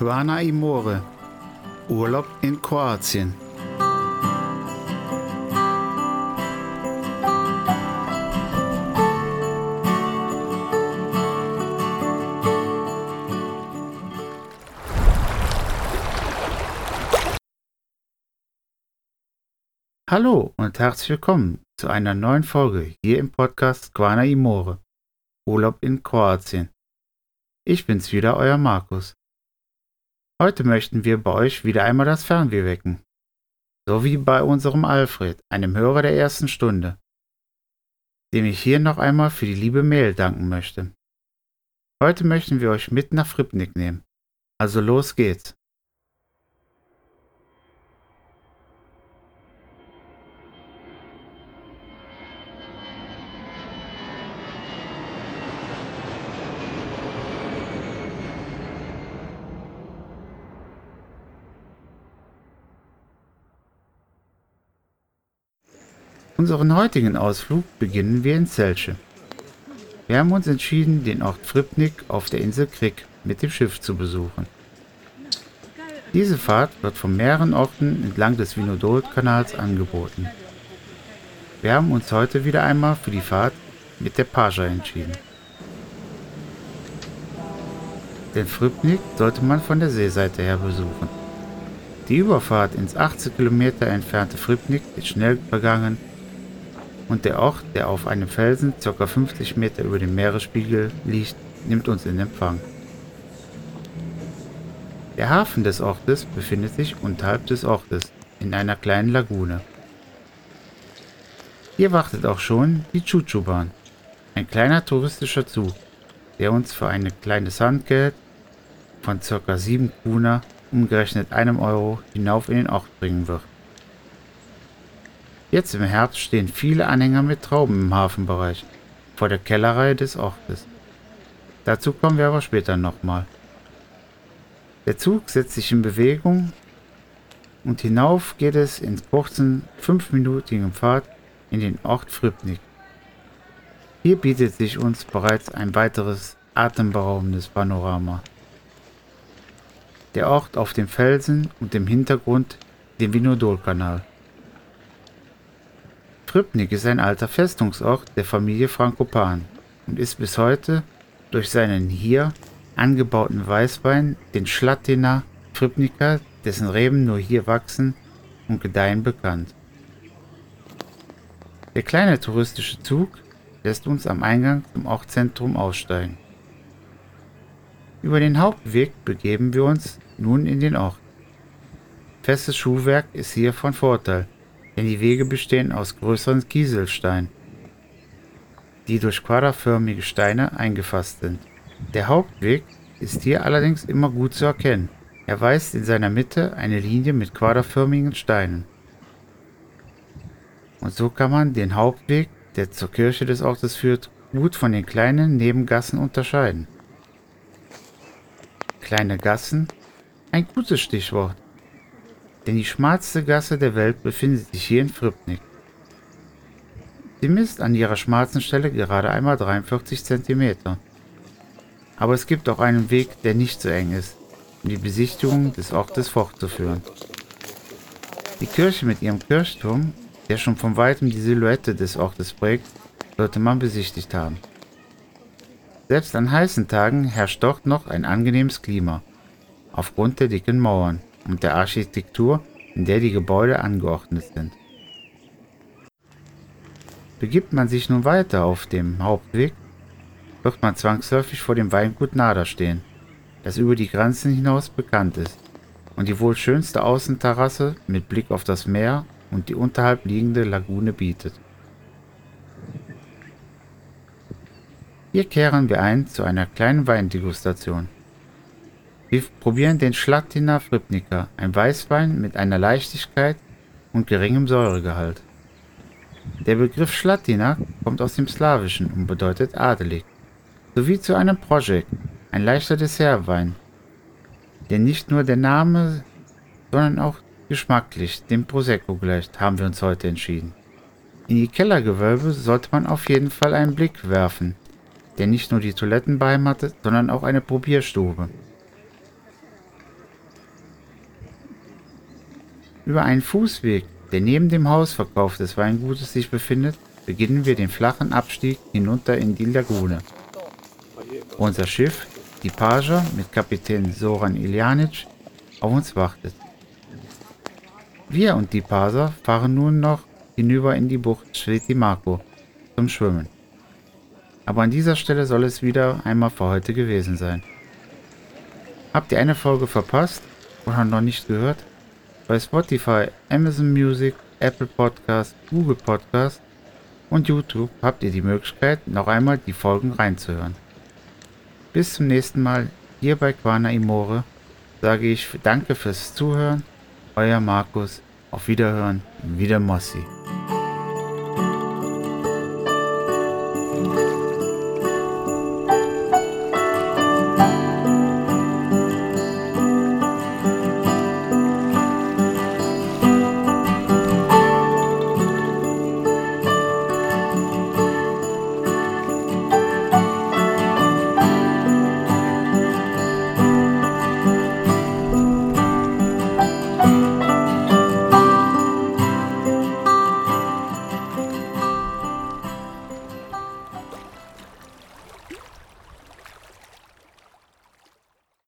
Quana Imore. Urlaub in Kroatien. Hallo und herzlich willkommen zu einer neuen Folge hier im Podcast Quana Imore. Urlaub in Kroatien. Ich bin's wieder, euer Markus. Heute möchten wir bei euch wieder einmal das Fernweh wecken. So wie bei unserem Alfred, einem Hörer der ersten Stunde, dem ich hier noch einmal für die liebe Mail danken möchte. Heute möchten wir euch mit nach Fripnik nehmen. Also los geht's. Unseren heutigen Ausflug beginnen wir in Zelce. Wir haben uns entschieden, den Ort Fripnik auf der Insel Krik mit dem Schiff zu besuchen. Diese Fahrt wird von mehreren Orten entlang des Vinodol-Kanals angeboten. Wir haben uns heute wieder einmal für die Fahrt mit der Pascha entschieden. Den Fripnik sollte man von der Seeseite her besuchen. Die Überfahrt ins 80 Kilometer entfernte Fripnik ist schnell begangen und der Ort, der auf einem Felsen ca. 50 Meter über dem Meeresspiegel liegt, nimmt uns in Empfang. Der Hafen des Ortes befindet sich unterhalb des Ortes in einer kleinen Lagune. Hier wartet auch schon die Chuchu-Bahn, ein kleiner touristischer Zug, der uns für ein kleines Handgeld von ca. 7 Kuna, umgerechnet einem Euro, hinauf in den Ort bringen wird. Jetzt im Herbst stehen viele Anhänger mit Trauben im Hafenbereich vor der Kellerei des Ortes. Dazu kommen wir aber später nochmal. Der Zug setzt sich in Bewegung und hinauf geht es in kurzen fünfminütigen Fahrt in den Ort Frübnik. Hier bietet sich uns bereits ein weiteres atemberaubendes Panorama. Der Ort auf dem Felsen und im Hintergrund den Vinodol-Kanal. Pribnik ist ein alter Festungsort der Familie Frankopan und ist bis heute durch seinen hier angebauten Weißwein, den Schlatina Pribnica, dessen Reben nur hier wachsen und gedeihen, bekannt. Der kleine touristische Zug lässt uns am Eingang zum Ortszentrum aussteigen. Über den Hauptweg begeben wir uns nun in den Ort. Festes Schuhwerk ist hier von Vorteil, denn die Wege bestehen aus größeren Kieselsteinen, die durch quaderförmige Steine eingefasst sind. Der Hauptweg ist hier allerdings immer gut zu erkennen. Er weist in seiner Mitte eine Linie mit quaderförmigen Steinen. Und so kann man den Hauptweg, der zur Kirche des Ortes führt, gut von den kleinen Nebengassen unterscheiden. Kleine Gassen? Ein gutes Stichwort denn die schmalste Gasse der Welt befindet sich hier in Fribnik. Sie misst an ihrer schmalsten Stelle gerade einmal 43 cm. Aber es gibt auch einen Weg, der nicht so eng ist, um die Besichtigung des Ortes fortzuführen. Die Kirche mit ihrem Kirchturm, der schon von weitem die Silhouette des Ortes prägt, sollte man besichtigt haben. Selbst an heißen Tagen herrscht dort noch ein angenehmes Klima, aufgrund der dicken Mauern und der Architektur, in der die Gebäude angeordnet sind. Begibt man sich nun weiter auf dem Hauptweg, wird man zwangsläufig vor dem Weingut Nader stehen, das über die Grenzen hinaus bekannt ist und die wohl schönste Außenterrasse mit Blick auf das Meer und die unterhalb liegende Lagune bietet. Hier kehren wir ein zu einer kleinen Weindegustation. Wir probieren den Schlatina Fripnica, ein Weißwein mit einer Leichtigkeit und geringem Säuregehalt. Der Begriff Schlatina kommt aus dem Slawischen und bedeutet adelig, sowie zu einem Projekt, ein leichter Dessertwein, der nicht nur der Name, sondern auch geschmacklich dem Prosecco gleicht, haben wir uns heute entschieden. In die Kellergewölbe sollte man auf jeden Fall einen Blick werfen, der nicht nur die Toiletten beheimatet, sondern auch eine Probierstube. Über einen Fußweg, der neben dem Hausverkauf des Weingutes sich befindet, beginnen wir den flachen Abstieg hinunter in die Lagune. Unser Schiff, die Paja mit Kapitän Soran Iljanic, auf uns wartet. Wir und die Paser fahren nun noch hinüber in die Bucht Sveti Marko zum Schwimmen. Aber an dieser Stelle soll es wieder einmal für heute gewesen sein. Habt ihr eine Folge verpasst oder noch nicht gehört? Bei Spotify, Amazon Music, Apple Podcast, Google Podcast und YouTube habt ihr die Möglichkeit, noch einmal die Folgen reinzuhören. Bis zum nächsten Mal hier bei Quana Imore sage ich Danke fürs Zuhören. Euer Markus. Auf Wiederhören. Wieder Mossi.